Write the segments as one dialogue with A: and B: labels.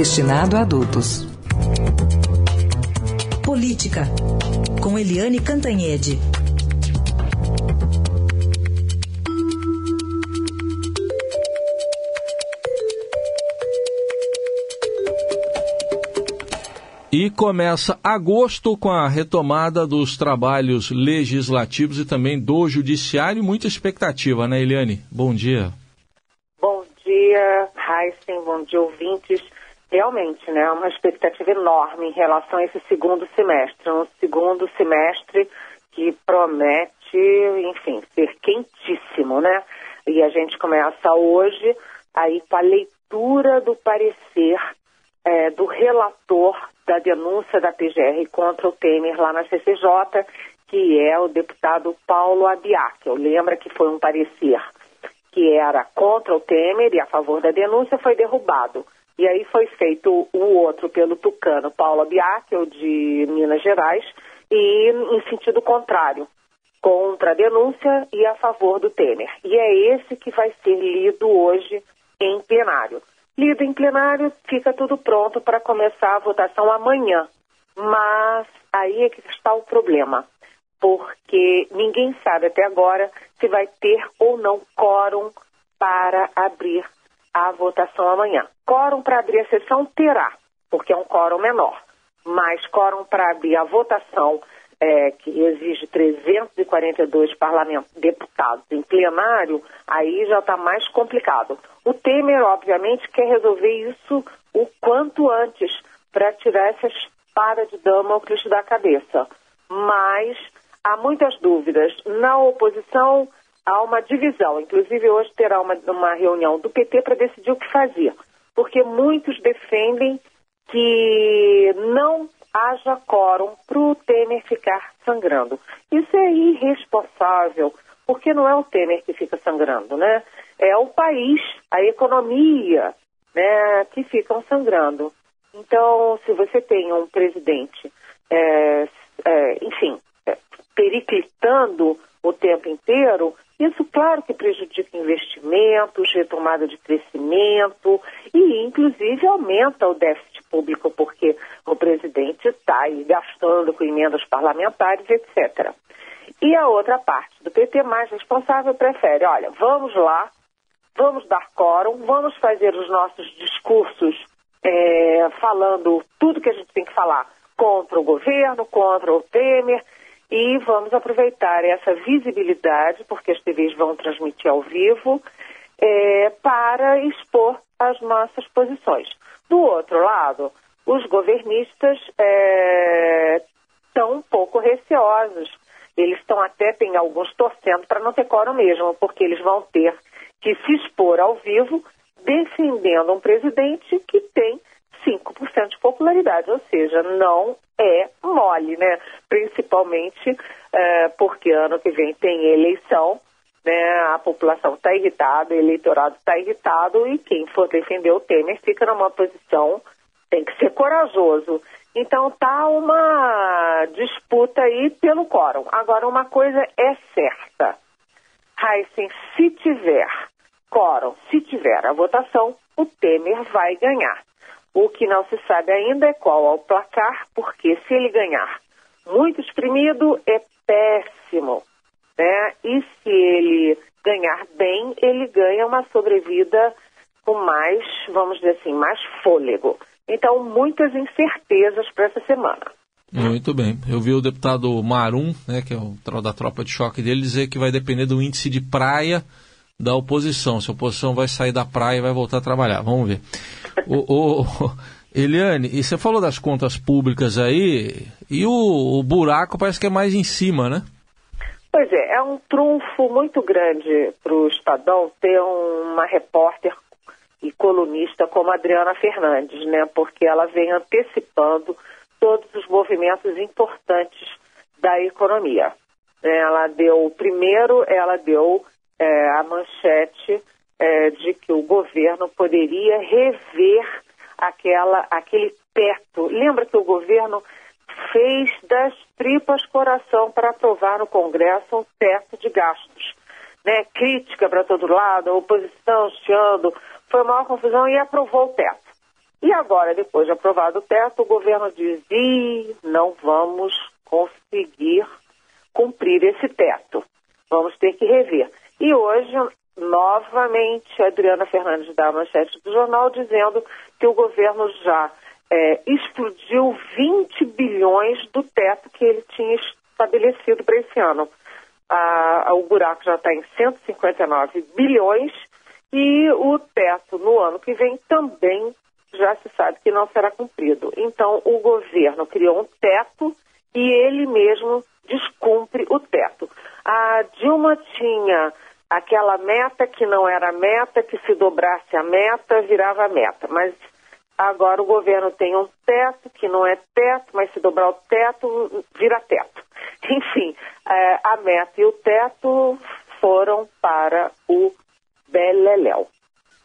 A: destinado a adultos.
B: Política, com Eliane Cantanhede.
C: E começa agosto com a retomada dos trabalhos legislativos e também do judiciário. Muita expectativa, né, Eliane? Bom dia.
D: Bom dia, Heisen, bom dia, ouvintes realmente, né, uma expectativa enorme em relação a esse segundo semestre, um segundo semestre que promete, enfim, ser quentíssimo, né? E a gente começa hoje aí com a leitura do parecer é, do relator da denúncia da PGR contra o Temer lá na CCJ, que é o deputado Paulo Abiac. Eu lembro que foi um parecer que era contra o Temer e a favor da denúncia, foi derrubado. E aí foi feito o outro pelo tucano Paulo Biacchio, de Minas Gerais, e em sentido contrário, contra a denúncia e a favor do Temer. E é esse que vai ser lido hoje em plenário. Lido em plenário, fica tudo pronto para começar a votação amanhã. Mas aí é que está o problema, porque ninguém sabe até agora se vai ter ou não quórum para abrir a votação amanhã. Quórum para abrir a sessão terá, porque é um quórum menor, mas quórum para abrir a votação, é, que exige 342 deputados em plenário, aí já está mais complicado. O Temer, obviamente, quer resolver isso o quanto antes para tirar essa espada de Damocles da cabeça. Mas há muitas dúvidas. Na oposição, há uma divisão. Inclusive, hoje terá uma, uma reunião do PT para decidir o que fazer, porque muitos defendem que não haja quórum para o Temer ficar sangrando. Isso é irresponsável, porque não é o Temer que fica sangrando, né? É o país, a economia, né, que ficam sangrando. Então, se você tem um presidente, é, é, enfim, é, periclitando o tempo inteiro, isso, claro, que prejudica investimentos, retomada de crescimento e, inclusive, aumenta o déficit público, porque o presidente está aí gastando com emendas parlamentares, etc. E a outra parte do PT mais responsável prefere, olha, vamos lá, vamos dar quórum, vamos fazer os nossos discursos é, falando tudo que a gente tem que falar contra o governo, contra o Temer, e vamos aproveitar essa visibilidade, porque as TVs vão transmitir ao vivo, é, para expor as nossas posições. Do outro lado, os governistas estão é, um pouco receosos. Eles estão até, tem alguns torcendo para não ter quórum mesmo, porque eles vão ter que se expor ao vivo defendendo um presidente que tem 5% de popularidade, ou seja, não é mole, né? Principalmente é, porque ano que vem tem eleição, né? A população está irritada, o eleitorado está irritado e quem for defender o Temer fica numa posição, tem que ser corajoso. Então tá uma disputa aí pelo quórum. Agora, uma coisa é certa. Heisen, se tiver quórum, se tiver a votação, o Temer vai ganhar. O que não se sabe ainda é qual é o placar, porque se ele ganhar muito exprimido, é péssimo. Né? E se ele ganhar bem, ele ganha uma sobrevida com mais, vamos dizer assim, mais fôlego. Então, muitas incertezas para essa semana.
C: Muito bem. Eu vi o deputado Marum, né, que é o da tropa de choque dele, dizer que vai depender do índice de praia da oposição. Se a oposição vai sair da praia e vai voltar a trabalhar. Vamos ver. o, o, Eliane, e você falou das contas públicas aí, e o, o buraco parece que é mais em cima, né?
D: Pois é, é um trunfo muito grande para o Estadão ter uma repórter e colunista como Adriana Fernandes, né? Porque ela vem antecipando todos os movimentos importantes da economia. Ela deu, primeiro, ela deu é, a manchete é, de que o governo poderia rever aquela, aquele teto. Lembra que o governo fez das tripas coração para aprovar no Congresso um teto de gastos. Né? Crítica para todo lado, oposição chiando, foi uma confusão e aprovou o teto. E agora, depois de aprovado o teto, o governo diz: e não vamos conseguir cumprir esse teto. Vamos ter que rever. E hoje, novamente, Adriana Fernandes dá a manchete do jornal dizendo que o governo já é, explodiu 20 bilhões do teto que ele tinha estabelecido para esse ano. Ah, o buraco já está em 159 bilhões e o teto no ano que vem também já se sabe que não será cumprido. Então, o governo criou um teto e ele mesmo descumpre o teto. A Dilma tinha aquela meta que não era meta, que se dobrasse a meta, virava meta. Mas agora o governo tem um teto que não é teto, mas se dobrar o teto, vira teto. Enfim, é, a meta e o teto foram para o Beleléu.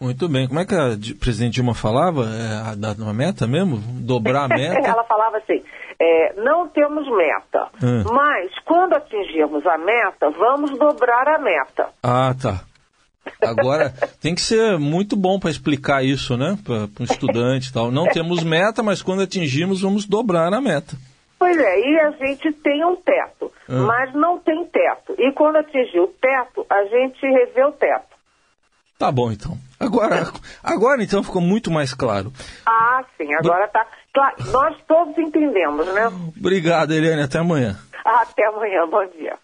C: Muito bem. Como é que a presidente Dilma falava? É, a uma meta mesmo? Dobrar a meta?
D: Ela falava assim: é, não temos meta, hum. mas quando atingirmos a meta, vamos dobrar a meta.
C: Ah, tá. Agora, tem que ser muito bom para explicar isso, né? Para um estudante e tal. Não temos meta, mas quando atingirmos, vamos dobrar a meta.
D: Pois é, e a gente tem um teto, hum. mas não tem teto. E quando atingir o teto, a gente revê o teto.
C: Tá bom, então. Agora, agora então ficou muito mais claro.
D: Ah, sim, agora tá claro. Nós todos entendemos, né?
C: Obrigado, Eliane. Até amanhã.
D: Até amanhã, bom dia.